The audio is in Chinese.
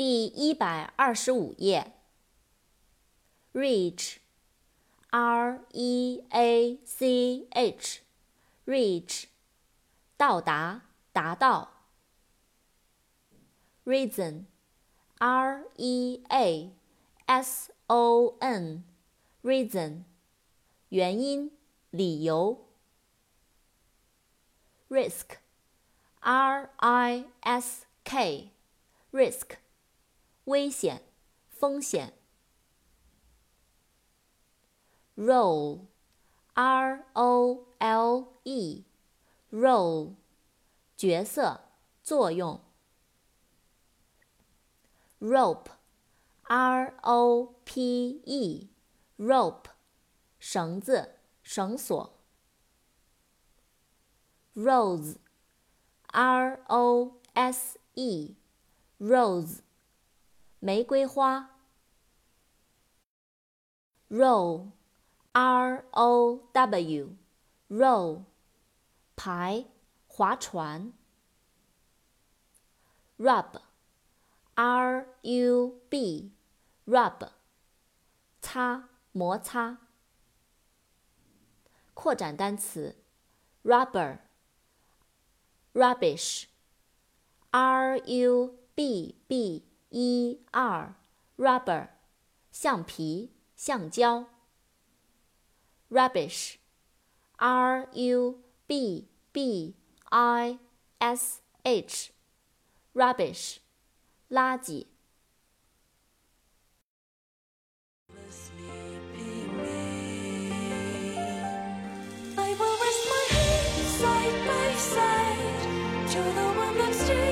第一百二十五页。reach，r e a c h，reach，到达，达到。reason，r e a s o n，reason，原因，理由。risk，r i s k，risk。危险，风险。role，r o l e，role，角色，作用。rope，r o p e，rope，绳子，绳索。rose，r o s e，rose。玫瑰花。row，r o w，row，排，划船。rub，r u b，rub，擦，摩擦。扩展单词，rubber，rubbish，r u b b。一二，rubber，橡皮、橡胶。rubbish，r u b b i s h，rubbish，垃圾。I will rest my head side by side to the one that's